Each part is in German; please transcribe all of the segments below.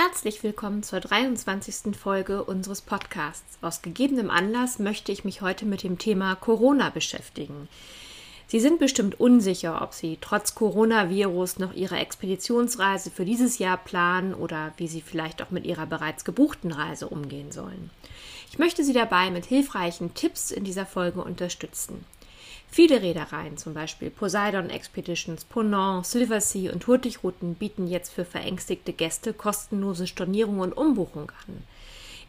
Herzlich willkommen zur 23. Folge unseres Podcasts. Aus gegebenem Anlass möchte ich mich heute mit dem Thema Corona beschäftigen. Sie sind bestimmt unsicher, ob Sie trotz Coronavirus noch Ihre Expeditionsreise für dieses Jahr planen oder wie Sie vielleicht auch mit Ihrer bereits gebuchten Reise umgehen sollen. Ich möchte Sie dabei mit hilfreichen Tipps in dieser Folge unterstützen. Viele Reedereien, zum Beispiel Poseidon Expeditions, Ponant, Silversea und Hurtigruten, bieten jetzt für verängstigte Gäste kostenlose Stornierung und Umbuchung an.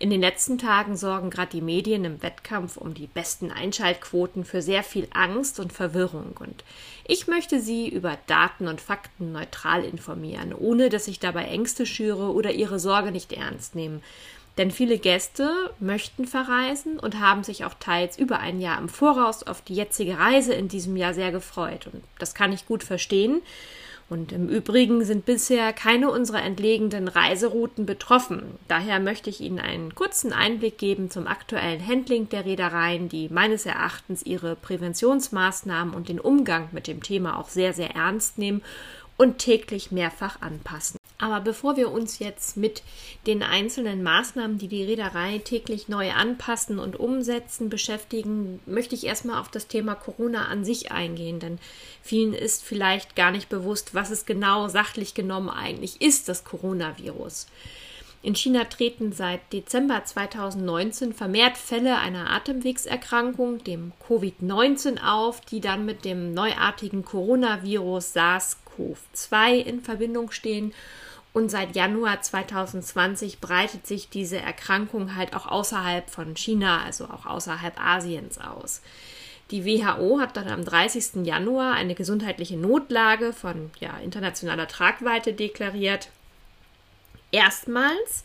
In den letzten Tagen sorgen gerade die Medien im Wettkampf um die besten Einschaltquoten für sehr viel Angst und Verwirrung. Und ich möchte Sie über Daten und Fakten neutral informieren, ohne dass ich dabei Ängste schüre oder Ihre Sorge nicht ernst nehme. Denn viele Gäste möchten verreisen und haben sich auch teils über ein Jahr im Voraus auf die jetzige Reise in diesem Jahr sehr gefreut. Und das kann ich gut verstehen. Und im Übrigen sind bisher keine unserer entlegenen Reiserouten betroffen. Daher möchte ich Ihnen einen kurzen Einblick geben zum aktuellen Handling der Reedereien, die meines Erachtens ihre Präventionsmaßnahmen und den Umgang mit dem Thema auch sehr, sehr ernst nehmen und täglich mehrfach anpassen. Aber bevor wir uns jetzt mit den einzelnen Maßnahmen, die die Reederei täglich neu anpassen und umsetzen, beschäftigen, möchte ich erstmal auf das Thema Corona an sich eingehen, denn vielen ist vielleicht gar nicht bewusst, was es genau sachlich genommen eigentlich ist, das Coronavirus. In China treten seit Dezember 2019 vermehrt Fälle einer Atemwegserkrankung, dem Covid-19, auf, die dann mit dem neuartigen Coronavirus SARS-CoV-2 in Verbindung stehen und seit Januar 2020 breitet sich diese Erkrankung halt auch außerhalb von China, also auch außerhalb Asiens aus. Die WHO hat dann am 30. Januar eine gesundheitliche Notlage von ja, internationaler Tragweite deklariert. Erstmals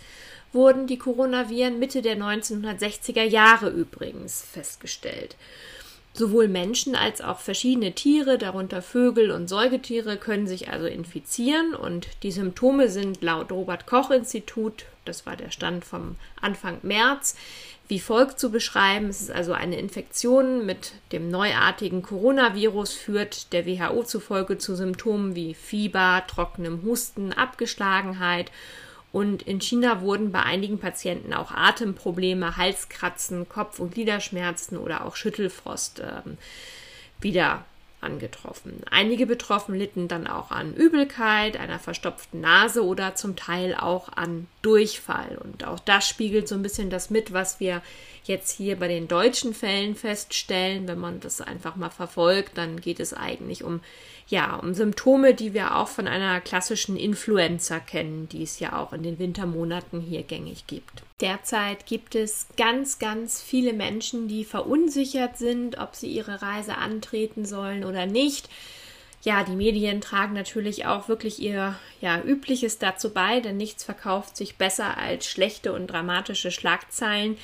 wurden die Coronaviren Mitte der 1960er Jahre übrigens festgestellt. Sowohl Menschen als auch verschiedene Tiere, darunter Vögel und Säugetiere, können sich also infizieren und die Symptome sind laut Robert Koch Institut, das war der Stand vom Anfang März, wie folgt zu beschreiben. Es ist also eine Infektion mit dem neuartigen Coronavirus, führt der WHO zufolge zu Symptomen wie Fieber, trockenem Husten, Abgeschlagenheit und in China wurden bei einigen Patienten auch Atemprobleme, Halskratzen, Kopf- und Gliederschmerzen oder auch Schüttelfrost äh, wieder angetroffen. Einige Betroffen litten dann auch an Übelkeit, einer verstopften Nase oder zum Teil auch an Durchfall. Und auch das spiegelt so ein bisschen das mit, was wir jetzt hier bei den deutschen Fällen feststellen. Wenn man das einfach mal verfolgt, dann geht es eigentlich um ja, um Symptome, die wir auch von einer klassischen Influenza kennen, die es ja auch in den Wintermonaten hier gängig gibt. Derzeit gibt es ganz, ganz viele Menschen, die verunsichert sind, ob sie ihre Reise antreten sollen oder nicht. Ja, die Medien tragen natürlich auch wirklich ihr ja, Übliches dazu bei, denn nichts verkauft sich besser als schlechte und dramatische Schlagzeilen.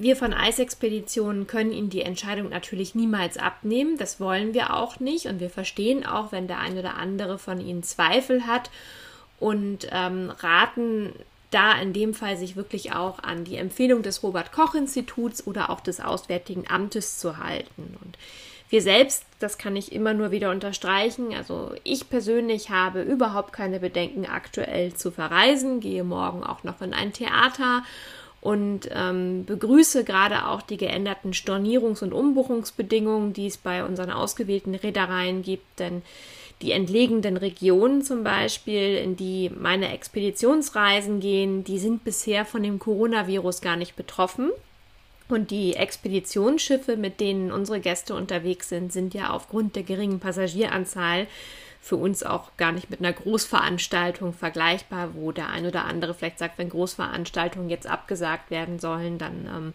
Wir von Eisexpeditionen können Ihnen die Entscheidung natürlich niemals abnehmen. Das wollen wir auch nicht. Und wir verstehen auch, wenn der eine oder andere von Ihnen Zweifel hat und ähm, raten da in dem Fall sich wirklich auch an die Empfehlung des Robert Koch Instituts oder auch des Auswärtigen Amtes zu halten. Und wir selbst, das kann ich immer nur wieder unterstreichen, also ich persönlich habe überhaupt keine Bedenken aktuell zu verreisen, gehe morgen auch noch in ein Theater und ähm, begrüße gerade auch die geänderten Stornierungs- und Umbuchungsbedingungen, die es bei unseren ausgewählten Reedereien gibt, denn die entlegenen Regionen zum Beispiel, in die meine Expeditionsreisen gehen, die sind bisher von dem Coronavirus gar nicht betroffen. Und die Expeditionsschiffe, mit denen unsere Gäste unterwegs sind, sind ja aufgrund der geringen Passagieranzahl für uns auch gar nicht mit einer Großveranstaltung vergleichbar, wo der ein oder andere vielleicht sagt, wenn Großveranstaltungen jetzt abgesagt werden sollen, dann ähm,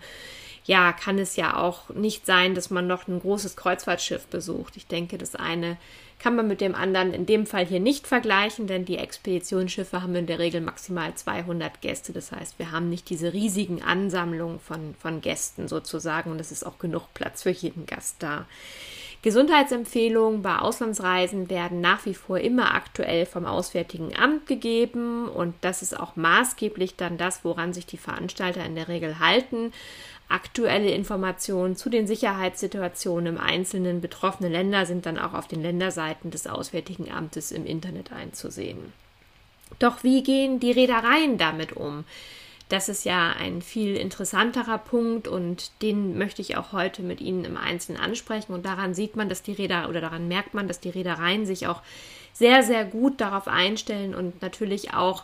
ja, kann es ja auch nicht sein, dass man noch ein großes Kreuzfahrtschiff besucht. Ich denke, das eine kann man mit dem anderen in dem Fall hier nicht vergleichen, denn die Expeditionsschiffe haben in der Regel maximal 200 Gäste. Das heißt, wir haben nicht diese riesigen Ansammlungen von, von Gästen sozusagen und es ist auch genug Platz für jeden Gast da. Gesundheitsempfehlungen bei Auslandsreisen werden nach wie vor immer aktuell vom Auswärtigen Amt gegeben und das ist auch maßgeblich dann das, woran sich die Veranstalter in der Regel halten aktuelle Informationen zu den Sicherheitssituationen im einzelnen betroffenen Länder sind dann auch auf den Länderseiten des Auswärtigen Amtes im Internet einzusehen. Doch wie gehen die Reedereien damit um? Das ist ja ein viel interessanterer Punkt und den möchte ich auch heute mit Ihnen im Einzelnen ansprechen. Und daran sieht man, dass die Räder oder daran merkt man, dass die Reedereien sich auch sehr, sehr gut darauf einstellen und natürlich auch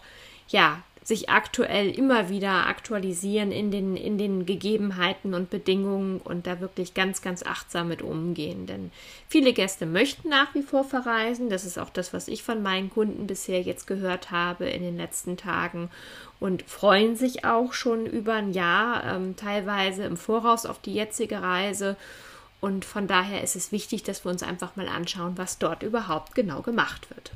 ja sich aktuell immer wieder aktualisieren in den, in den Gegebenheiten und Bedingungen und da wirklich ganz, ganz achtsam mit umgehen. Denn viele Gäste möchten nach wie vor verreisen. Das ist auch das, was ich von meinen Kunden bisher jetzt gehört habe in den letzten Tagen und freuen sich auch schon über ein Jahr, ähm, teilweise im Voraus auf die jetzige Reise. Und von daher ist es wichtig, dass wir uns einfach mal anschauen, was dort überhaupt genau gemacht wird.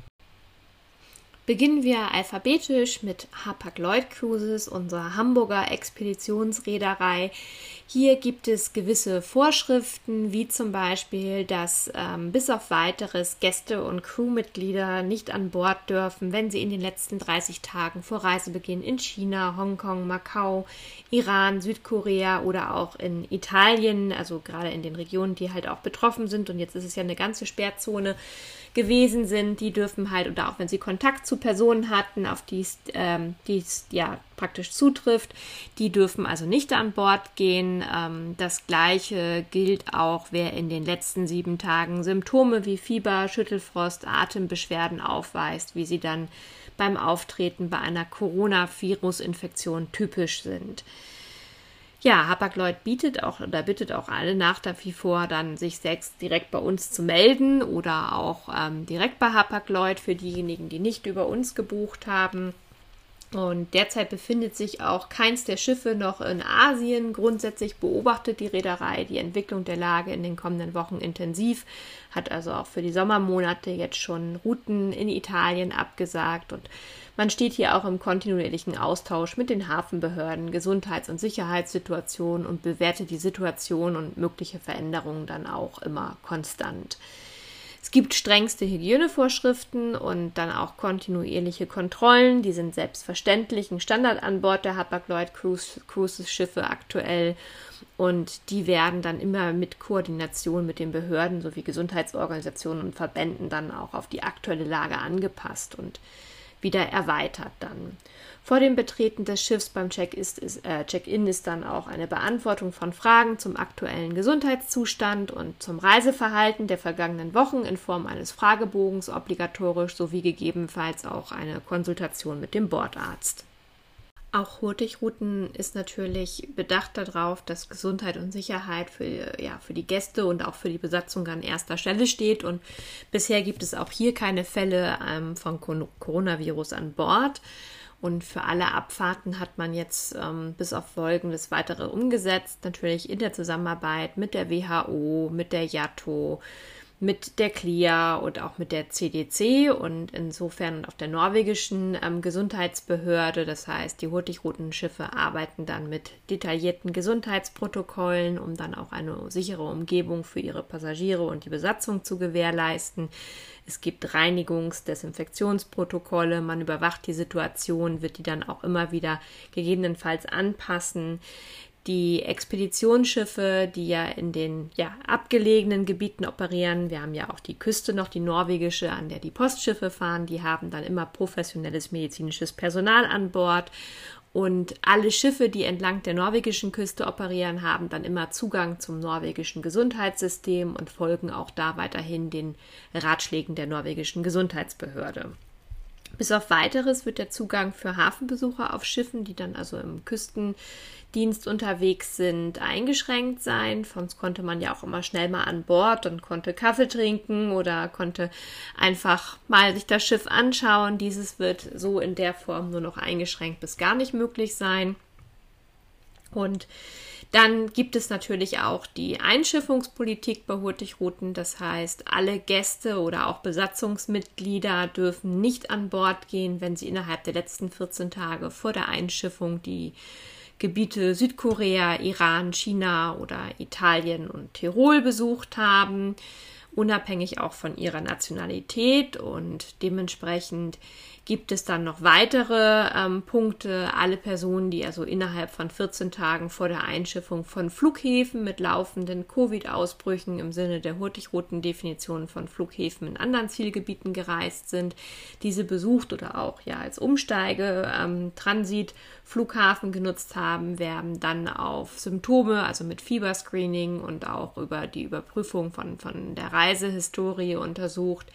Beginnen wir alphabetisch mit Hapag-Lloyd Cruises, unserer Hamburger Expeditionsreederei. Hier gibt es gewisse Vorschriften, wie zum Beispiel, dass ähm, bis auf weiteres Gäste und Crewmitglieder nicht an Bord dürfen, wenn sie in den letzten 30 Tagen vor Reisebeginn in China, Hongkong, Macau, Iran, Südkorea oder auch in Italien, also gerade in den Regionen, die halt auch betroffen sind. Und jetzt ist es ja eine ganze Sperrzone gewesen sind, die dürfen halt, oder auch wenn sie Kontakt zu Personen hatten, auf die ähm, ja praktisch zutrifft, die dürfen also nicht an Bord gehen. Ähm, das gleiche gilt auch, wer in den letzten sieben Tagen Symptome wie Fieber, Schüttelfrost, Atembeschwerden aufweist, wie sie dann beim Auftreten bei einer Coronavirus-Infektion typisch sind. Ja, Hapag-Lloyd bietet auch oder bittet auch alle nach wie vor, dann sich selbst direkt bei uns zu melden oder auch ähm, direkt bei Hapag-Lloyd für diejenigen, die nicht über uns gebucht haben. Und derzeit befindet sich auch keins der Schiffe noch in Asien. Grundsätzlich beobachtet die Reederei die Entwicklung der Lage in den kommenden Wochen intensiv, hat also auch für die Sommermonate jetzt schon Routen in Italien abgesagt und man steht hier auch im kontinuierlichen Austausch mit den Hafenbehörden, Gesundheits- und Sicherheitssituationen und bewertet die Situation und mögliche Veränderungen dann auch immer konstant. Es gibt strengste Hygienevorschriften und dann auch kontinuierliche Kontrollen. Die sind selbstverständlich ein Standard an Bord der Hapag-Lloyd Cruise, Cruises Schiffe aktuell. Und die werden dann immer mit Koordination mit den Behörden sowie Gesundheitsorganisationen und Verbänden dann auch auf die aktuelle Lage angepasst und wieder erweitert dann. Vor dem Betreten des Schiffs beim Check-in ist, äh, Check ist dann auch eine Beantwortung von Fragen zum aktuellen Gesundheitszustand und zum Reiseverhalten der vergangenen Wochen in Form eines Fragebogens obligatorisch sowie gegebenenfalls auch eine Konsultation mit dem Bordarzt. Auch Hurtigruten ist natürlich bedacht darauf, dass Gesundheit und Sicherheit für, ja, für die Gäste und auch für die Besatzung an erster Stelle steht. Und bisher gibt es auch hier keine Fälle ähm, von Coronavirus an Bord. Und für alle Abfahrten hat man jetzt ähm, bis auf Folgendes weitere umgesetzt, natürlich in der Zusammenarbeit mit der WHO, mit der JATO, mit der CLIA und auch mit der CDC und insofern auf der norwegischen ähm, Gesundheitsbehörde. Das heißt, die Hurtigruten-Schiffe arbeiten dann mit detaillierten Gesundheitsprotokollen, um dann auch eine sichere Umgebung für ihre Passagiere und die Besatzung zu gewährleisten. Es gibt Reinigungs-, Desinfektionsprotokolle, man überwacht die Situation, wird die dann auch immer wieder gegebenenfalls anpassen die Expeditionsschiffe, die ja in den ja, abgelegenen Gebieten operieren. Wir haben ja auch die Küste noch, die norwegische, an der die Postschiffe fahren. Die haben dann immer professionelles medizinisches Personal an Bord. Und alle Schiffe, die entlang der norwegischen Küste operieren, haben dann immer Zugang zum norwegischen Gesundheitssystem und folgen auch da weiterhin den Ratschlägen der norwegischen Gesundheitsbehörde. Bis auf weiteres wird der Zugang für Hafenbesucher auf Schiffen, die dann also im Küstendienst unterwegs sind, eingeschränkt sein. Sonst konnte man ja auch immer schnell mal an Bord und konnte Kaffee trinken oder konnte einfach mal sich das Schiff anschauen. Dieses wird so in der Form nur noch eingeschränkt bis gar nicht möglich sein. Und dann gibt es natürlich auch die Einschiffungspolitik bei Hurtigruten. Das heißt, alle Gäste oder auch Besatzungsmitglieder dürfen nicht an Bord gehen, wenn sie innerhalb der letzten 14 Tage vor der Einschiffung die Gebiete Südkorea, Iran, China oder Italien und Tirol besucht haben, unabhängig auch von ihrer Nationalität und dementsprechend gibt es dann noch weitere ähm, Punkte. Alle Personen, die also innerhalb von 14 Tagen vor der Einschiffung von Flughäfen mit laufenden Covid-Ausbrüchen im Sinne der Hurtigruten-Definition von Flughäfen in anderen Zielgebieten gereist sind, diese besucht oder auch ja als Umsteige ähm, Transit Flughafen genutzt haben, werden dann auf Symptome, also mit Fieberscreening und auch über die Überprüfung von, von der Reisehistorie untersucht.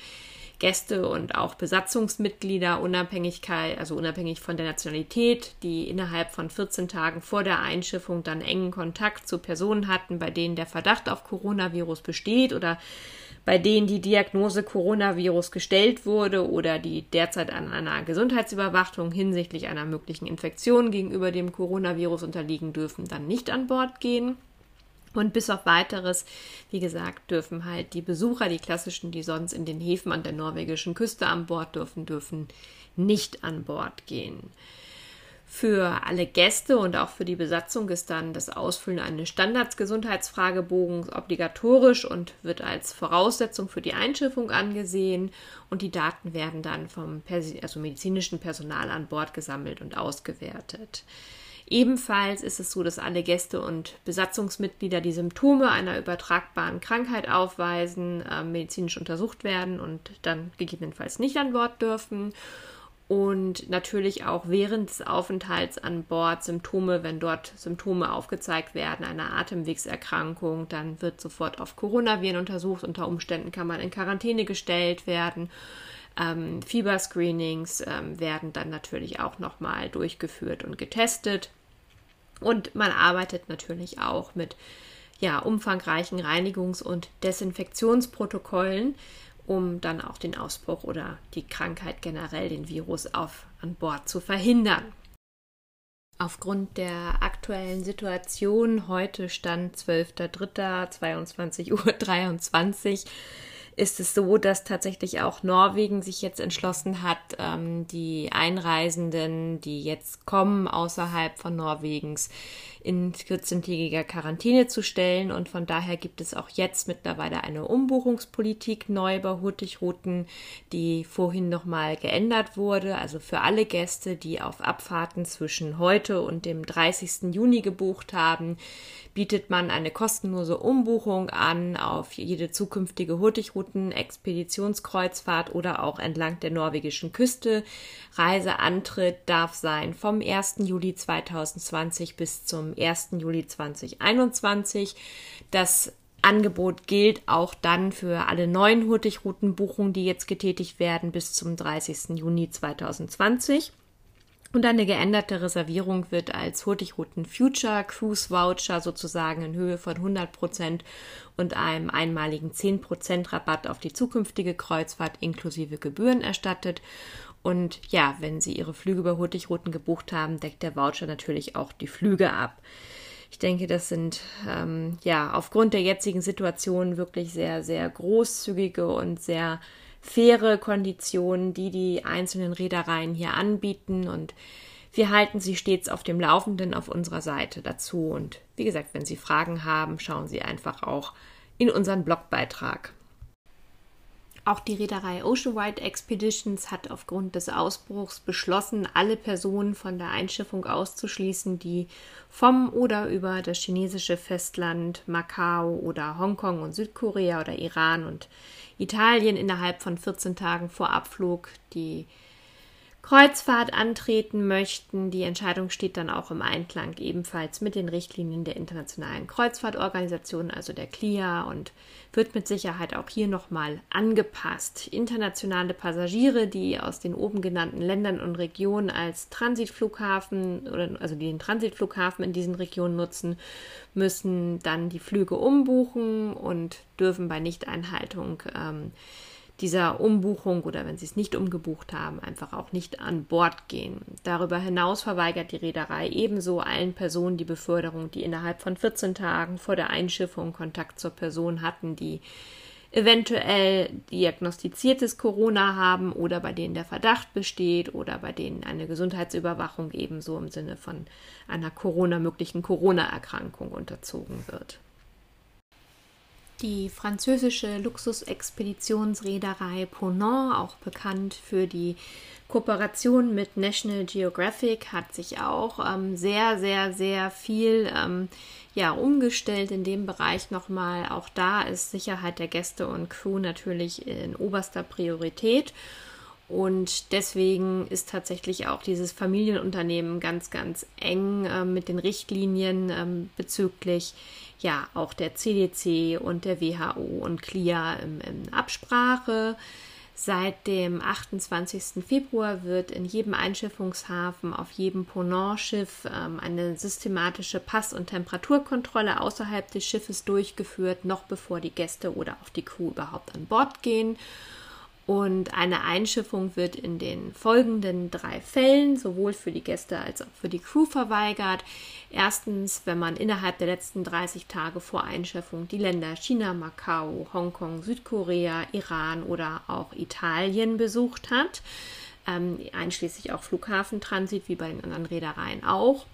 Gäste und auch Besatzungsmitglieder, Unabhängigkeit, also unabhängig von der Nationalität, die innerhalb von 14 Tagen vor der Einschiffung dann engen Kontakt zu Personen hatten, bei denen der Verdacht auf Coronavirus besteht oder bei denen die Diagnose Coronavirus gestellt wurde oder die derzeit an einer Gesundheitsüberwachung hinsichtlich einer möglichen Infektion gegenüber dem Coronavirus unterliegen dürfen, dann nicht an Bord gehen. Und bis auf weiteres, wie gesagt, dürfen halt die Besucher, die klassischen, die sonst in den Häfen an der norwegischen Küste an Bord dürfen, dürfen nicht an Bord gehen. Für alle Gäste und auch für die Besatzung ist dann das Ausfüllen eines Standardsgesundheitsfragebogens obligatorisch und wird als Voraussetzung für die Einschiffung angesehen. Und die Daten werden dann vom also medizinischen Personal an Bord gesammelt und ausgewertet. Ebenfalls ist es so, dass alle Gäste und Besatzungsmitglieder, die Symptome einer übertragbaren Krankheit aufweisen, äh, medizinisch untersucht werden und dann gegebenenfalls nicht an Bord dürfen. Und natürlich auch während des Aufenthalts an Bord Symptome, wenn dort Symptome aufgezeigt werden, einer Atemwegserkrankung, dann wird sofort auf Coronaviren untersucht. Unter Umständen kann man in Quarantäne gestellt werden. Ähm, Fieberscreenings ähm, werden dann natürlich auch nochmal durchgeführt und getestet. Und man arbeitet natürlich auch mit ja, umfangreichen Reinigungs- und Desinfektionsprotokollen, um dann auch den Ausbruch oder die Krankheit generell, den Virus auf, an Bord zu verhindern. Aufgrund der aktuellen Situation, heute stand 12.03.22.23 Uhr, ist es so, dass tatsächlich auch Norwegen sich jetzt entschlossen hat, ähm, die Einreisenden, die jetzt kommen außerhalb von Norwegens, in 14-tägiger Quarantäne zu stellen. Und von daher gibt es auch jetzt mittlerweile eine Umbuchungspolitik neu bei Hurtigruten, die vorhin nochmal geändert wurde. Also für alle Gäste, die auf Abfahrten zwischen heute und dem 30. Juni gebucht haben, bietet man eine kostenlose Umbuchung an auf jede zukünftige Hurtigruten, Expeditionskreuzfahrt oder auch entlang der norwegischen Küste. Reiseantritt darf sein vom 1. Juli 2020 bis zum 1. Juli 2021. Das Angebot gilt auch dann für alle neuen Hurtigroutenbuchungen, die jetzt getätigt werden bis zum 30. Juni 2020. Und eine geänderte Reservierung wird als Hurtigruten Future Cruise Voucher sozusagen in Höhe von 100 Prozent und einem einmaligen 10 Prozent Rabatt auf die zukünftige Kreuzfahrt inklusive Gebühren erstattet. Und ja, wenn Sie Ihre Flüge über Hurtigruten gebucht haben, deckt der Voucher natürlich auch die Flüge ab. Ich denke, das sind ähm, ja aufgrund der jetzigen Situation wirklich sehr, sehr großzügige und sehr faire Konditionen, die die einzelnen Reedereien hier anbieten und wir halten Sie stets auf dem Laufenden auf unserer Seite dazu. Und wie gesagt, wenn Sie Fragen haben, schauen Sie einfach auch in unseren Blogbeitrag. Auch die Reederei Oceanwide Expeditions hat aufgrund des Ausbruchs beschlossen, alle Personen von der Einschiffung auszuschließen, die vom oder über das chinesische Festland, Macau oder Hongkong und Südkorea oder Iran und Italien innerhalb von 14 Tagen vor Abflug die Kreuzfahrt antreten möchten. Die Entscheidung steht dann auch im Einklang ebenfalls mit den Richtlinien der Internationalen Kreuzfahrtorganisation, also der CLIA, und wird mit Sicherheit auch hier nochmal angepasst. Internationale Passagiere, die aus den oben genannten Ländern und Regionen als Transitflughafen oder also die den Transitflughafen in diesen Regionen nutzen, müssen dann die Flüge umbuchen und dürfen bei Nichteinhaltung ähm, dieser Umbuchung oder wenn sie es nicht umgebucht haben, einfach auch nicht an Bord gehen. Darüber hinaus verweigert die Reederei ebenso allen Personen die Beförderung, die innerhalb von 14 Tagen vor der Einschiffung Kontakt zur Person hatten, die eventuell diagnostiziertes Corona haben oder bei denen der Verdacht besteht oder bei denen eine Gesundheitsüberwachung ebenso im Sinne von einer Corona möglichen Corona-Erkrankung unterzogen wird. Die französische Luxusexpeditionsreederei Ponant, auch bekannt für die Kooperation mit National Geographic, hat sich auch ähm, sehr, sehr, sehr viel ähm, ja, umgestellt in dem Bereich nochmal. Auch da ist Sicherheit der Gäste und Crew natürlich in oberster Priorität. Und deswegen ist tatsächlich auch dieses Familienunternehmen ganz, ganz eng äh, mit den Richtlinien ähm, bezüglich ja auch der CDC und der WHO und CLIA in, in Absprache. Seit dem 28. Februar wird in jedem Einschiffungshafen auf jedem Ponant-Schiff ähm, eine systematische Pass- und Temperaturkontrolle außerhalb des Schiffes durchgeführt, noch bevor die Gäste oder auch die Crew überhaupt an Bord gehen. Und eine Einschiffung wird in den folgenden drei Fällen sowohl für die Gäste als auch für die Crew verweigert. Erstens, wenn man innerhalb der letzten 30 Tage vor Einschiffung die Länder China, Macau, Hongkong, Südkorea, Iran oder auch Italien besucht hat, ähm, einschließlich auch Flughafentransit wie bei den anderen Reedereien auch.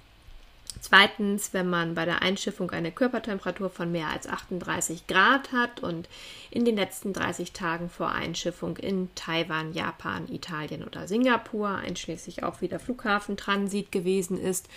Zweitens, wenn man bei der Einschiffung eine Körpertemperatur von mehr als 38 Grad hat und in den letzten 30 Tagen vor Einschiffung in Taiwan, Japan, Italien oder Singapur, einschließlich auch wieder Flughafentransit gewesen ist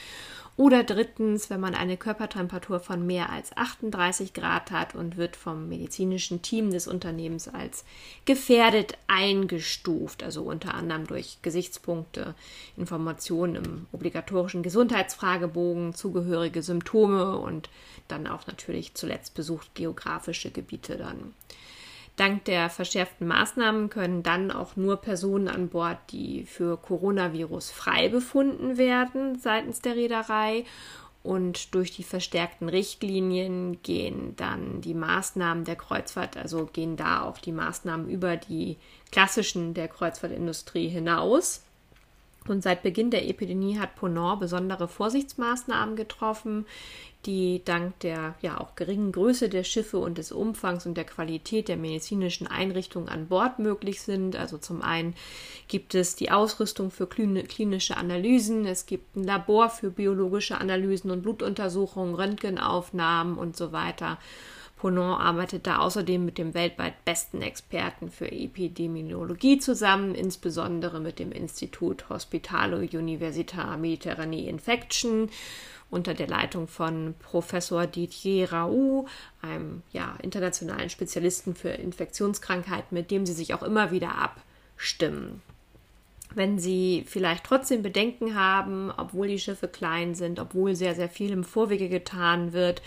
oder drittens, wenn man eine Körpertemperatur von mehr als 38 Grad hat und wird vom medizinischen Team des Unternehmens als gefährdet eingestuft, also unter anderem durch Gesichtspunkte, Informationen im obligatorischen Gesundheitsfragebogen, zugehörige Symptome und dann auch natürlich zuletzt besucht geografische Gebiete dann. Dank der verschärften Maßnahmen können dann auch nur Personen an Bord, die für Coronavirus frei befunden werden seitens der Reederei. Und durch die verstärkten Richtlinien gehen dann die Maßnahmen der Kreuzfahrt, also gehen da auch die Maßnahmen über die klassischen der Kreuzfahrtindustrie hinaus. Und seit Beginn der Epidemie hat Ponant besondere Vorsichtsmaßnahmen getroffen, die dank der ja auch geringen Größe der Schiffe und des Umfangs und der Qualität der medizinischen Einrichtungen an Bord möglich sind. Also zum einen gibt es die Ausrüstung für klinische Analysen, es gibt ein Labor für biologische Analysen und Blutuntersuchungen, Röntgenaufnahmen und so weiter. Ponant arbeitet da außerdem mit dem weltweit besten Experten für Epidemiologie zusammen, insbesondere mit dem Institut Hospitalo Università Mediterranee Infection unter der Leitung von Professor Didier Raoult, einem ja, internationalen Spezialisten für Infektionskrankheiten, mit dem sie sich auch immer wieder abstimmen. Wenn Sie vielleicht trotzdem Bedenken haben, obwohl die Schiffe klein sind, obwohl sehr, sehr viel im Vorwege getan wird,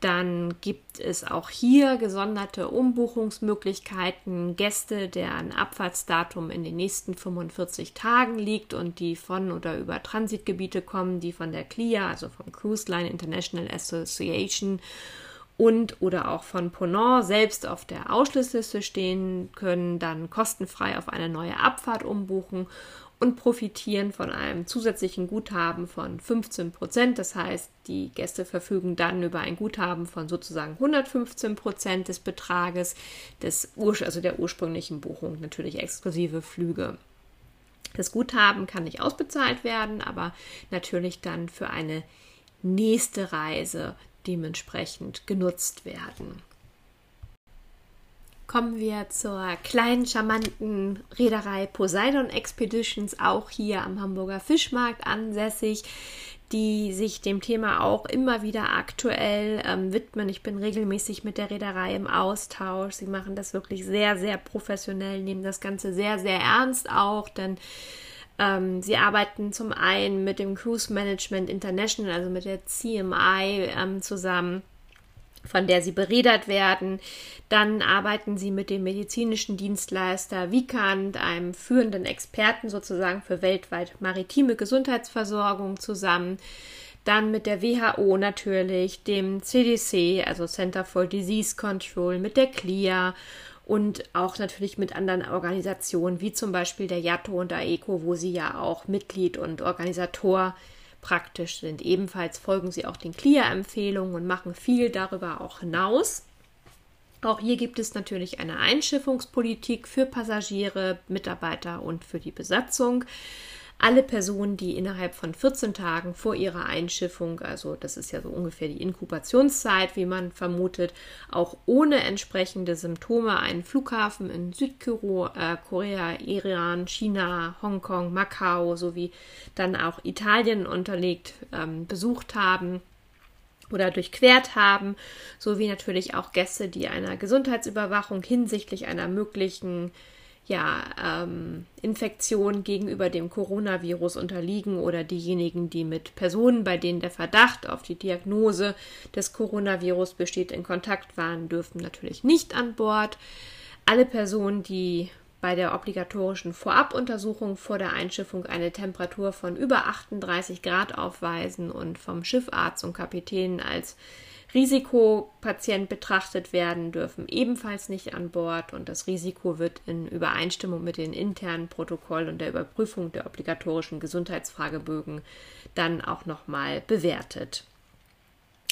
dann gibt es auch hier gesonderte Umbuchungsmöglichkeiten. Gäste, deren Abfahrtsdatum in den nächsten 45 Tagen liegt und die von oder über Transitgebiete kommen, die von der CLIA, also vom Cruise Line International Association und oder auch von Ponant selbst auf der Ausschlussliste stehen, können dann kostenfrei auf eine neue Abfahrt umbuchen und profitieren von einem zusätzlichen Guthaben von 15 Prozent. Das heißt, die Gäste verfügen dann über ein Guthaben von sozusagen 115 Prozent des Betrages, des Ur also der ursprünglichen Buchung, natürlich exklusive Flüge. Das Guthaben kann nicht ausbezahlt werden, aber natürlich dann für eine nächste Reise dementsprechend genutzt werden kommen wir zur kleinen, charmanten Reederei Poseidon Expeditions, auch hier am Hamburger Fischmarkt ansässig, die sich dem Thema auch immer wieder aktuell ähm, widmen. Ich bin regelmäßig mit der Reederei im Austausch. Sie machen das wirklich sehr, sehr professionell, nehmen das Ganze sehr, sehr ernst auch, denn ähm, sie arbeiten zum einen mit dem Cruise Management International, also mit der CMI ähm, zusammen von der sie beredert werden. Dann arbeiten sie mit dem medizinischen Dienstleister Vicant, einem führenden Experten sozusagen für weltweit maritime Gesundheitsversorgung zusammen. Dann mit der WHO natürlich, dem CDC, also Center for Disease Control, mit der CLIA und auch natürlich mit anderen Organisationen, wie zum Beispiel der JATO und AECO, wo sie ja auch Mitglied und Organisator praktisch sind. Ebenfalls folgen sie auch den CLIA-Empfehlungen und machen viel darüber auch hinaus. Auch hier gibt es natürlich eine Einschiffungspolitik für Passagiere, Mitarbeiter und für die Besatzung alle Personen, die innerhalb von 14 Tagen vor ihrer Einschiffung, also das ist ja so ungefähr die Inkubationszeit, wie man vermutet, auch ohne entsprechende Symptome einen Flughafen in Südkorea, äh, Iran, China, Hongkong, Macau sowie dann auch Italien unterlegt ähm, besucht haben oder durchquert haben, sowie natürlich auch Gäste, die einer Gesundheitsüberwachung hinsichtlich einer möglichen ja, ähm, Infektion gegenüber dem Coronavirus unterliegen oder diejenigen, die mit Personen, bei denen der Verdacht auf die Diagnose des Coronavirus besteht, in Kontakt waren, dürfen natürlich nicht an Bord. Alle Personen, die bei der obligatorischen Vorabuntersuchung vor der Einschiffung eine Temperatur von über 38 Grad aufweisen und vom Schiffarzt und Kapitän als Risikopatient betrachtet werden, dürfen ebenfalls nicht an Bord und das Risiko wird in Übereinstimmung mit den internen Protokollen und der Überprüfung der obligatorischen Gesundheitsfragebögen dann auch nochmal bewertet.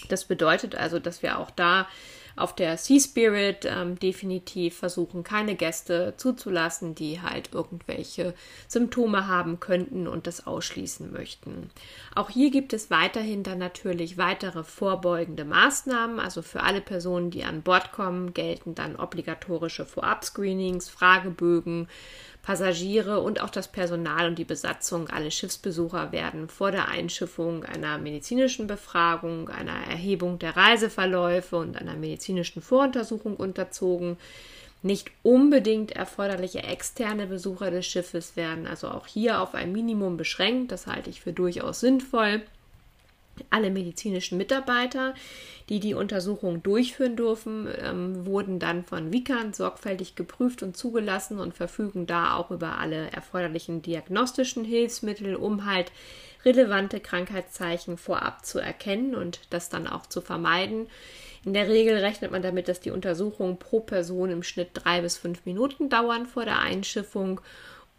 Das bedeutet also, dass wir auch da auf der Sea Spirit ähm, definitiv versuchen, keine Gäste zuzulassen, die halt irgendwelche Symptome haben könnten und das ausschließen möchten. Auch hier gibt es weiterhin dann natürlich weitere vorbeugende Maßnahmen. Also für alle Personen, die an Bord kommen, gelten dann obligatorische Vorab-Screenings, Fragebögen, Passagiere und auch das Personal und die Besatzung, alle Schiffsbesucher werden vor der Einschiffung einer medizinischen Befragung, einer Erhebung der Reiseverläufe und einer medizinischen Voruntersuchung unterzogen. Nicht unbedingt erforderliche externe Besucher des Schiffes werden also auch hier auf ein Minimum beschränkt. Das halte ich für durchaus sinnvoll. Alle medizinischen Mitarbeiter, die die Untersuchung durchführen dürfen, ähm, wurden dann von Wikan sorgfältig geprüft und zugelassen und verfügen da auch über alle erforderlichen diagnostischen Hilfsmittel, um halt relevante Krankheitszeichen vorab zu erkennen und das dann auch zu vermeiden. In der Regel rechnet man damit, dass die Untersuchungen pro Person im Schnitt drei bis fünf Minuten dauern vor der Einschiffung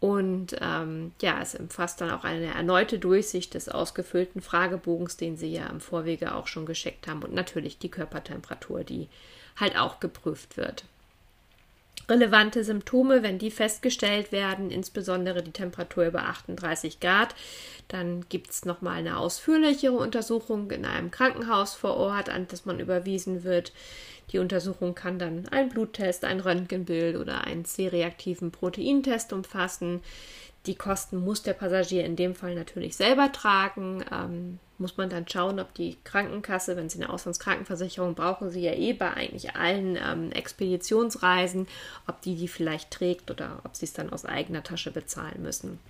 und ähm, ja, es umfasst dann auch eine erneute Durchsicht des ausgefüllten Fragebogens, den Sie ja im Vorwege auch schon gescheckt haben. Und natürlich die Körpertemperatur, die halt auch geprüft wird. Relevante Symptome, wenn die festgestellt werden, insbesondere die Temperatur über 38 Grad, dann gibt es nochmal eine ausführlichere Untersuchung in einem Krankenhaus vor Ort, an das man überwiesen wird. Die Untersuchung kann dann ein Bluttest, ein Röntgenbild oder einen C-reaktiven Proteintest umfassen. Die Kosten muss der Passagier in dem Fall natürlich selber tragen. Ähm, muss man dann schauen, ob die Krankenkasse, wenn Sie eine Auslandskrankenversicherung brauchen, Sie ja eh bei eigentlich allen ähm, Expeditionsreisen, ob die die vielleicht trägt oder ob Sie es dann aus eigener Tasche bezahlen müssen.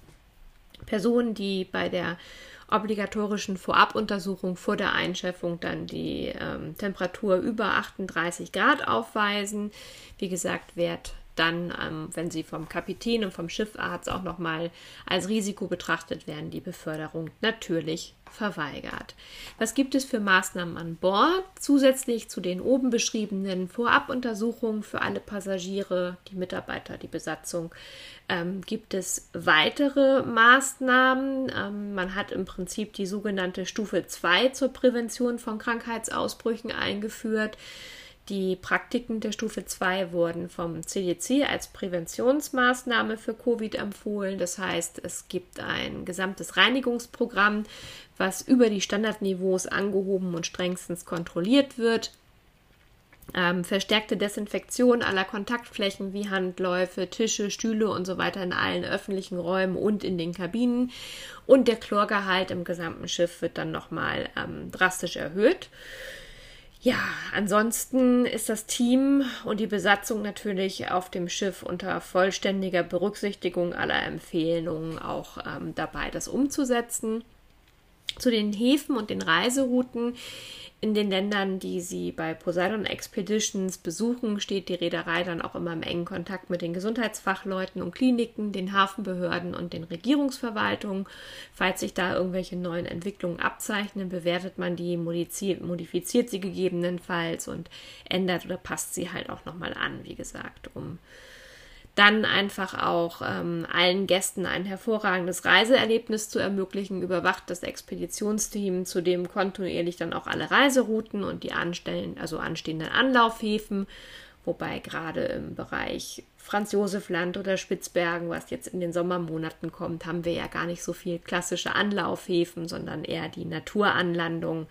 Personen, die bei der obligatorischen Vorabuntersuchung vor der Einschiffung dann die ähm, Temperatur über 38 Grad aufweisen. Wie gesagt, Wert dann, ähm, wenn sie vom Kapitän und vom Schiffarzt auch nochmal als Risiko betrachtet werden, die Beförderung natürlich verweigert. Was gibt es für Maßnahmen an Bord? Zusätzlich zu den oben beschriebenen Vorabuntersuchungen für alle Passagiere, die Mitarbeiter, die Besatzung, ähm, gibt es weitere Maßnahmen. Ähm, man hat im Prinzip die sogenannte Stufe 2 zur Prävention von Krankheitsausbrüchen eingeführt. Die Praktiken der Stufe 2 wurden vom CDC als Präventionsmaßnahme für Covid empfohlen. Das heißt, es gibt ein gesamtes Reinigungsprogramm, was über die Standardniveaus angehoben und strengstens kontrolliert wird. Ähm, verstärkte Desinfektion aller Kontaktflächen wie Handläufe, Tische, Stühle und so weiter in allen öffentlichen Räumen und in den Kabinen. Und der Chlorgehalt im gesamten Schiff wird dann nochmal ähm, drastisch erhöht. Ja, ansonsten ist das Team und die Besatzung natürlich auf dem Schiff unter vollständiger Berücksichtigung aller Empfehlungen auch ähm, dabei, das umzusetzen. Zu den Häfen und den Reiserouten In den Ländern, die sie bei Poseidon Expeditions besuchen, steht die Reederei dann auch immer im engen Kontakt mit den Gesundheitsfachleuten und Kliniken, den Hafenbehörden und den Regierungsverwaltungen. Falls sich da irgendwelche neuen Entwicklungen abzeichnen, bewertet man die, modifiziert sie gegebenenfalls und ändert oder passt sie halt auch nochmal an, wie gesagt, um dann einfach auch ähm, allen Gästen ein hervorragendes Reiseerlebnis zu ermöglichen, überwacht das Expeditionsteam zudem kontinuierlich dann auch alle Reiserouten und die anstellen, also anstehenden Anlaufhäfen, wobei gerade im Bereich Franz Josef Land oder Spitzbergen, was jetzt in den Sommermonaten kommt, haben wir ja gar nicht so viel klassische Anlaufhäfen, sondern eher die Naturanlandung.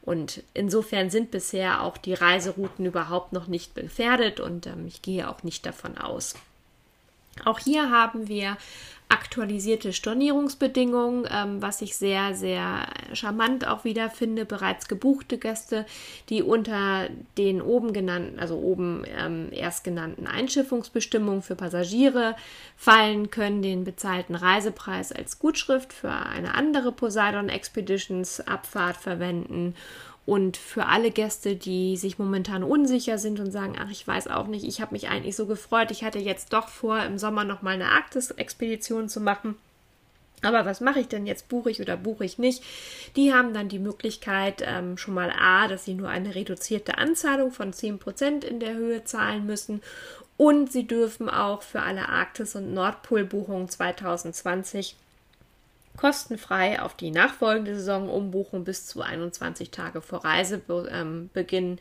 Und insofern sind bisher auch die Reiserouten überhaupt noch nicht gefährdet und ähm, ich gehe auch nicht davon aus. Auch hier haben wir aktualisierte Stornierungsbedingungen, ähm, was ich sehr, sehr charmant auch wieder finde. Bereits gebuchte Gäste, die unter den oben genannten, also oben ähm, erst genannten Einschiffungsbestimmungen für Passagiere fallen, können den bezahlten Reisepreis als Gutschrift für eine andere Poseidon Expeditions Abfahrt verwenden und für alle Gäste, die sich momentan unsicher sind und sagen, ach, ich weiß auch nicht, ich habe mich eigentlich so gefreut, ich hatte jetzt doch vor, im Sommer noch mal eine Arktis-Expedition zu machen. Aber was mache ich denn jetzt? Buche ich oder buche ich nicht? Die haben dann die Möglichkeit ähm, schon mal A, dass sie nur eine reduzierte Anzahlung von 10% in der Höhe zahlen müssen. Und sie dürfen auch für alle Arktis- und Nordpol-Buchungen 2020 kostenfrei auf die nachfolgende Saison umbuchen bis zu 21 Tage vor Reisebeginn.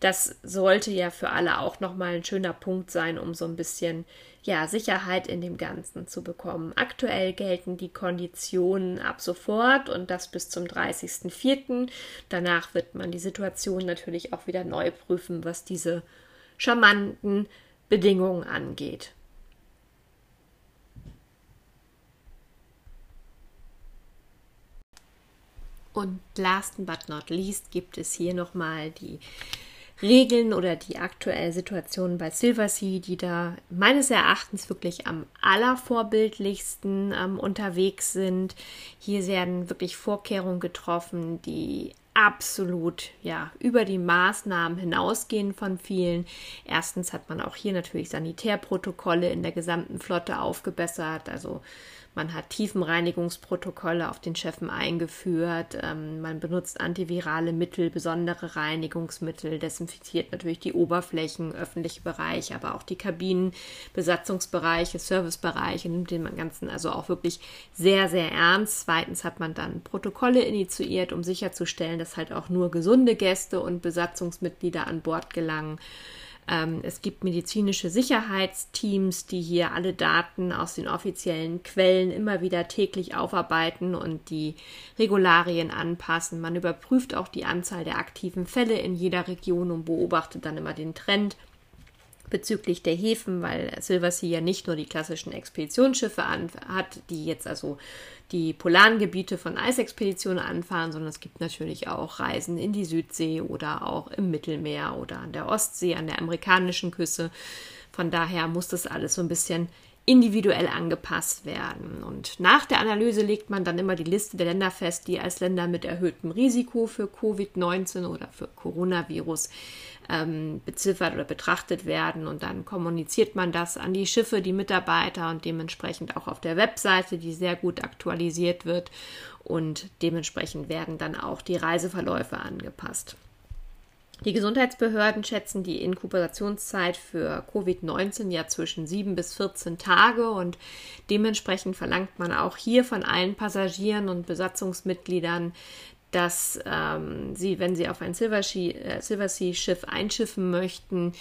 Das sollte ja für alle auch nochmal ein schöner Punkt sein, um so ein bisschen ja, Sicherheit in dem Ganzen zu bekommen. Aktuell gelten die Konditionen ab sofort und das bis zum 30.04. Danach wird man die Situation natürlich auch wieder neu prüfen, was diese charmanten Bedingungen angeht. Und last but not least gibt es hier nochmal die Regeln oder die aktuelle Situation bei Silversea, die da meines Erachtens wirklich am allervorbildlichsten ähm, unterwegs sind. Hier werden wirklich Vorkehrungen getroffen, die absolut ja über die Maßnahmen hinausgehen von vielen. Erstens hat man auch hier natürlich Sanitärprotokolle in der gesamten Flotte aufgebessert, also man hat Tiefenreinigungsprotokolle auf den Schiffen eingeführt. Ähm, man benutzt antivirale Mittel, besondere Reinigungsmittel, desinfiziert natürlich die Oberflächen, öffentliche Bereiche, aber auch die Kabinen, Besatzungsbereiche, Servicebereiche, nimmt den Ganzen also auch wirklich sehr, sehr ernst. Zweitens hat man dann Protokolle initiiert, um sicherzustellen, dass halt auch nur gesunde Gäste und Besatzungsmitglieder an Bord gelangen. Ähm, es gibt medizinische Sicherheitsteams, die hier alle Daten aus den offiziellen Quellen immer wieder täglich aufarbeiten und die Regularien anpassen. Man überprüft auch die Anzahl der aktiven Fälle in jeder Region und beobachtet dann immer den Trend bezüglich der Häfen, weil Silversea ja nicht nur die klassischen Expeditionsschiffe hat, die jetzt also die polaren Gebiete von Eisexpeditionen anfahren, sondern es gibt natürlich auch Reisen in die Südsee oder auch im Mittelmeer oder an der Ostsee, an der amerikanischen Küste. Von daher muss das alles so ein bisschen individuell angepasst werden. Und nach der Analyse legt man dann immer die Liste der Länder fest, die als Länder mit erhöhtem Risiko für Covid-19 oder für Coronavirus ähm, beziffert oder betrachtet werden. Und dann kommuniziert man das an die Schiffe, die Mitarbeiter und dementsprechend auch auf der Webseite, die sehr gut aktualisiert wird. Und dementsprechend werden dann auch die Reiseverläufe angepasst. Die Gesundheitsbehörden schätzen die Inkubationszeit für Covid-19 ja zwischen 7 bis 14 Tage und dementsprechend verlangt man auch hier von allen Passagieren und Besatzungsmitgliedern, dass ähm, sie, wenn sie auf ein Silversea-Schiff äh, einschiffen möchten,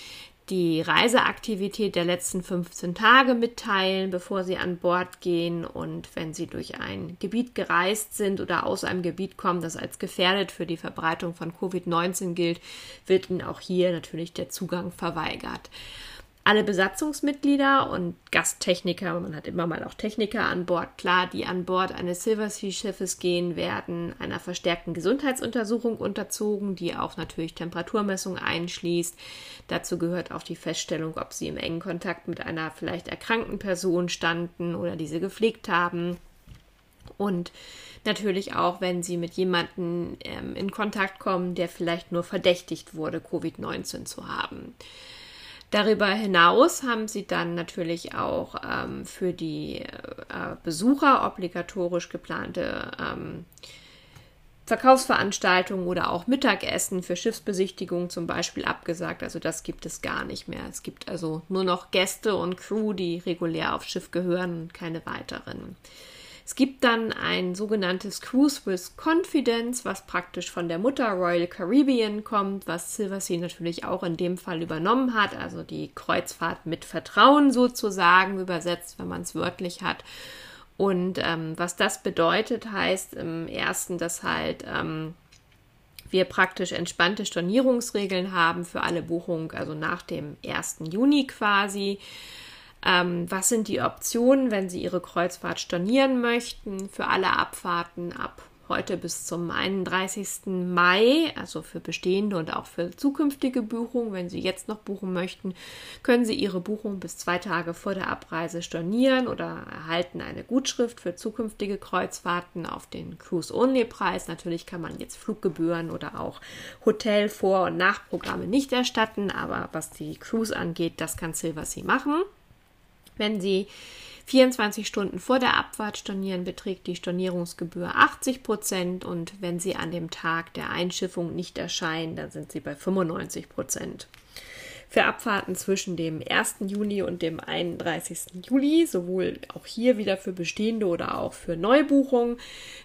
die Reiseaktivität der letzten 15 Tage mitteilen, bevor sie an Bord gehen. Und wenn sie durch ein Gebiet gereist sind oder aus einem Gebiet kommen, das als gefährdet für die Verbreitung von Covid-19 gilt, wird ihnen auch hier natürlich der Zugang verweigert alle Besatzungsmitglieder und Gasttechniker, man hat immer mal auch Techniker an Bord, klar, die an Bord eines Silversea-Schiffes gehen, werden einer verstärkten Gesundheitsuntersuchung unterzogen, die auch natürlich Temperaturmessung einschließt. Dazu gehört auch die Feststellung, ob sie im engen Kontakt mit einer vielleicht erkrankten Person standen oder diese gepflegt haben Und natürlich auch, wenn sie mit jemandem ähm, in Kontakt kommen, der vielleicht nur verdächtigt wurde, Covid-19 zu haben. Darüber hinaus haben sie dann natürlich auch ähm, für die äh, Besucher obligatorisch geplante ähm, Verkaufsveranstaltungen oder auch Mittagessen für Schiffsbesichtigungen zum Beispiel abgesagt. Also das gibt es gar nicht mehr. Es gibt also nur noch Gäste und Crew, die regulär aufs Schiff gehören und keine weiteren. Es gibt dann ein sogenanntes Cruise with Confidence, was praktisch von der Mutter Royal Caribbean kommt, was Silversea natürlich auch in dem Fall übernommen hat, also die Kreuzfahrt mit Vertrauen sozusagen übersetzt, wenn man es wörtlich hat. Und ähm, was das bedeutet, heißt im ersten, dass halt ähm, wir praktisch entspannte Stornierungsregeln haben für alle Buchungen, also nach dem 1. Juni quasi. Ähm, was sind die Optionen, wenn Sie Ihre Kreuzfahrt stornieren möchten für alle Abfahrten ab heute bis zum 31. Mai, also für bestehende und auch für zukünftige Buchungen. Wenn Sie jetzt noch buchen möchten, können Sie Ihre Buchung bis zwei Tage vor der Abreise stornieren oder erhalten eine Gutschrift für zukünftige Kreuzfahrten auf den Cruise-Only-Preis. Natürlich kann man jetzt Fluggebühren oder auch Hotel-Vor- und Nachprogramme nicht erstatten, aber was die Cruise angeht, das kann Silversea machen. Wenn Sie 24 Stunden vor der Abfahrt stornieren, beträgt die Stornierungsgebühr 80 Prozent. Und wenn Sie an dem Tag der Einschiffung nicht erscheinen, dann sind Sie bei 95 Prozent für Abfahrten zwischen dem 1. Juni und dem 31. Juli, sowohl auch hier wieder für bestehende oder auch für Neubuchungen,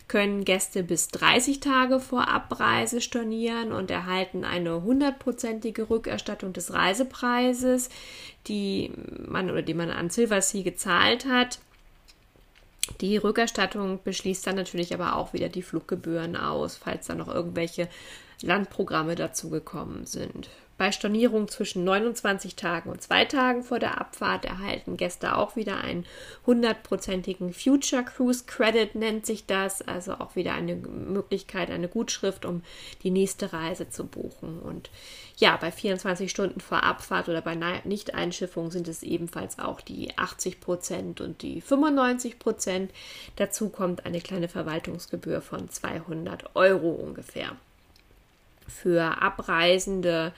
können Gäste bis 30 Tage vor Abreise stornieren und erhalten eine hundertprozentige Rückerstattung des Reisepreises, die man oder die man an Silversea gezahlt hat. Die Rückerstattung beschließt dann natürlich aber auch wieder die Fluggebühren aus, falls da noch irgendwelche Landprogramme dazugekommen sind. Bei Stornierung zwischen 29 Tagen und zwei Tagen vor der Abfahrt erhalten Gäste auch wieder einen hundertprozentigen Future Cruise Credit, nennt sich das. Also auch wieder eine Möglichkeit, eine Gutschrift, um die nächste Reise zu buchen. Und ja, bei 24 Stunden vor Abfahrt oder bei Nicht-Einschiffung sind es ebenfalls auch die 80 Prozent und die 95 Prozent. Dazu kommt eine kleine Verwaltungsgebühr von 200 Euro ungefähr. Für Abreisende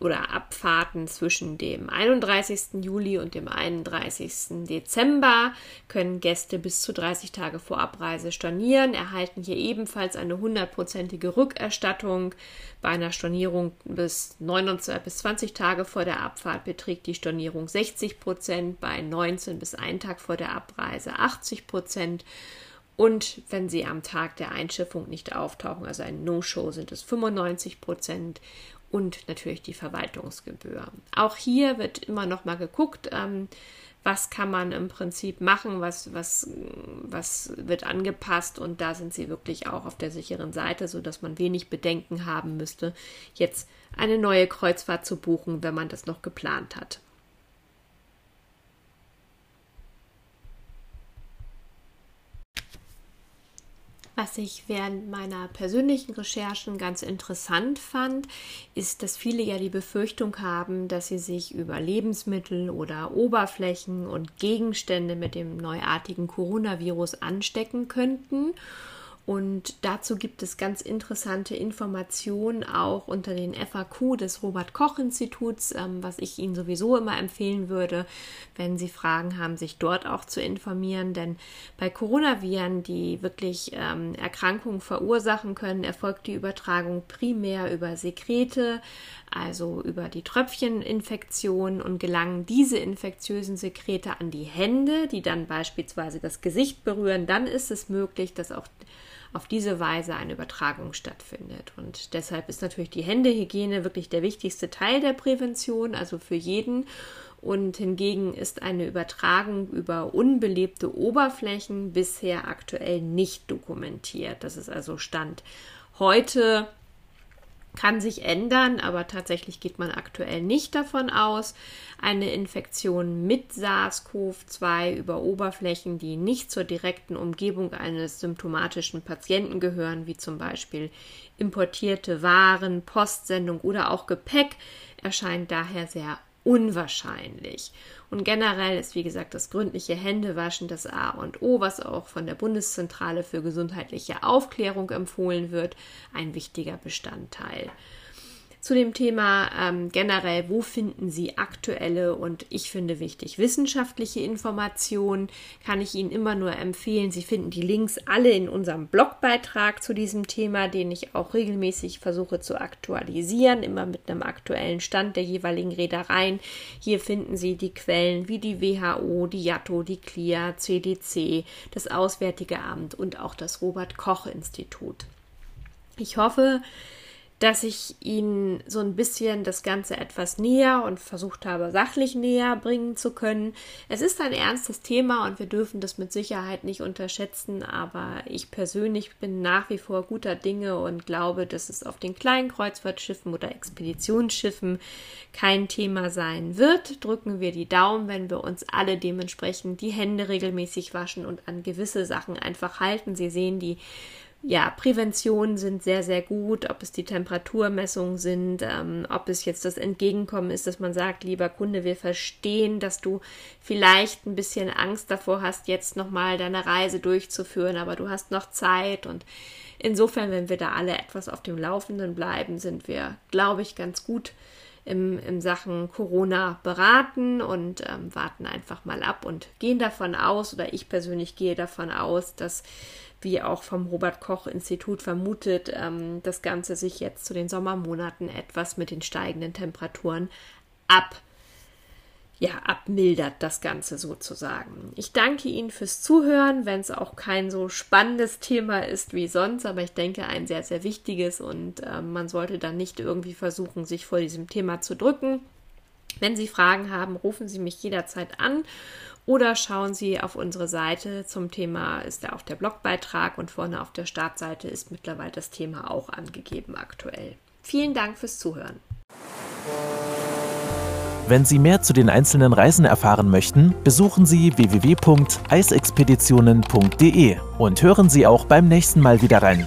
oder Abfahrten zwischen dem 31. Juli und dem 31. Dezember können Gäste bis zu 30 Tage vor Abreise stornieren, erhalten hier ebenfalls eine hundertprozentige Rückerstattung. Bei einer Stornierung bis, 29, bis 20 Tage vor der Abfahrt beträgt die Stornierung 60 Prozent, bei 19 bis 1 Tag vor der Abreise 80 Prozent. Und wenn sie am Tag der Einschiffung nicht auftauchen, also ein No-Show, sind es 95 Prozent und natürlich die Verwaltungsgebühr. Auch hier wird immer noch mal geguckt, ähm, was kann man im Prinzip machen, was, was, was wird angepasst und da sind sie wirklich auch auf der sicheren Seite, sodass man wenig Bedenken haben müsste, jetzt eine neue Kreuzfahrt zu buchen, wenn man das noch geplant hat. Was ich während meiner persönlichen Recherchen ganz interessant fand, ist, dass viele ja die Befürchtung haben, dass sie sich über Lebensmittel oder Oberflächen und Gegenstände mit dem neuartigen Coronavirus anstecken könnten und dazu gibt es ganz interessante Informationen auch unter den FAQ des Robert Koch Instituts, ähm, was ich Ihnen sowieso immer empfehlen würde, wenn Sie Fragen haben, sich dort auch zu informieren. Denn bei Coronaviren, die wirklich ähm, Erkrankungen verursachen können, erfolgt die Übertragung primär über Sekrete, also über die Tröpfcheninfektion und gelangen diese infektiösen Sekrete an die Hände, die dann beispielsweise das Gesicht berühren, dann ist es möglich, dass auch auf diese Weise eine Übertragung stattfindet. Und deshalb ist natürlich die Händehygiene wirklich der wichtigste Teil der Prävention, also für jeden. Und hingegen ist eine Übertragung über unbelebte Oberflächen bisher aktuell nicht dokumentiert. Das ist also Stand heute kann sich ändern, aber tatsächlich geht man aktuell nicht davon aus. Eine Infektion mit SARS-CoV-2 über Oberflächen, die nicht zur direkten Umgebung eines symptomatischen Patienten gehören, wie zum Beispiel importierte Waren, Postsendung oder auch Gepäck, erscheint daher sehr unwahrscheinlich. Und generell ist, wie gesagt, das gründliche Händewaschen das A und O, was auch von der Bundeszentrale für gesundheitliche Aufklärung empfohlen wird, ein wichtiger Bestandteil zu dem Thema ähm, generell, wo finden Sie aktuelle und ich finde wichtig wissenschaftliche Informationen, kann ich Ihnen immer nur empfehlen. Sie finden die Links alle in unserem Blogbeitrag zu diesem Thema, den ich auch regelmäßig versuche zu aktualisieren, immer mit einem aktuellen Stand der jeweiligen Reedereien. Hier finden Sie die Quellen wie die WHO, die JATO, die CLIA, CDC, das Auswärtige Amt und auch das Robert Koch Institut. Ich hoffe, dass ich Ihnen so ein bisschen das Ganze etwas näher und versucht habe, sachlich näher bringen zu können. Es ist ein ernstes Thema und wir dürfen das mit Sicherheit nicht unterschätzen, aber ich persönlich bin nach wie vor guter Dinge und glaube, dass es auf den kleinen Kreuzfahrtschiffen oder Expeditionsschiffen kein Thema sein wird. Drücken wir die Daumen, wenn wir uns alle dementsprechend die Hände regelmäßig waschen und an gewisse Sachen einfach halten. Sie sehen die ja, Präventionen sind sehr, sehr gut, ob es die Temperaturmessungen sind, ähm, ob es jetzt das Entgegenkommen ist, dass man sagt, lieber Kunde, wir verstehen, dass du vielleicht ein bisschen Angst davor hast, jetzt nochmal deine Reise durchzuführen, aber du hast noch Zeit. Und insofern, wenn wir da alle etwas auf dem Laufenden bleiben, sind wir, glaube ich, ganz gut im, in Sachen Corona beraten und ähm, warten einfach mal ab und gehen davon aus, oder ich persönlich gehe davon aus, dass wie auch vom Robert Koch Institut vermutet, ähm, das Ganze sich jetzt zu den Sommermonaten etwas mit den steigenden Temperaturen ab ja, abmildert das Ganze sozusagen. Ich danke Ihnen fürs Zuhören, wenn es auch kein so spannendes Thema ist wie sonst, aber ich denke ein sehr, sehr wichtiges und äh, man sollte dann nicht irgendwie versuchen, sich vor diesem Thema zu drücken. Wenn Sie Fragen haben, rufen Sie mich jederzeit an oder schauen Sie auf unsere Seite. Zum Thema ist da auch der Blogbeitrag und vorne auf der Startseite ist mittlerweile das Thema auch angegeben aktuell. Vielen Dank fürs Zuhören. Wenn Sie mehr zu den einzelnen Reisen erfahren möchten, besuchen Sie www.eisexpeditionen.de und hören Sie auch beim nächsten Mal wieder rein.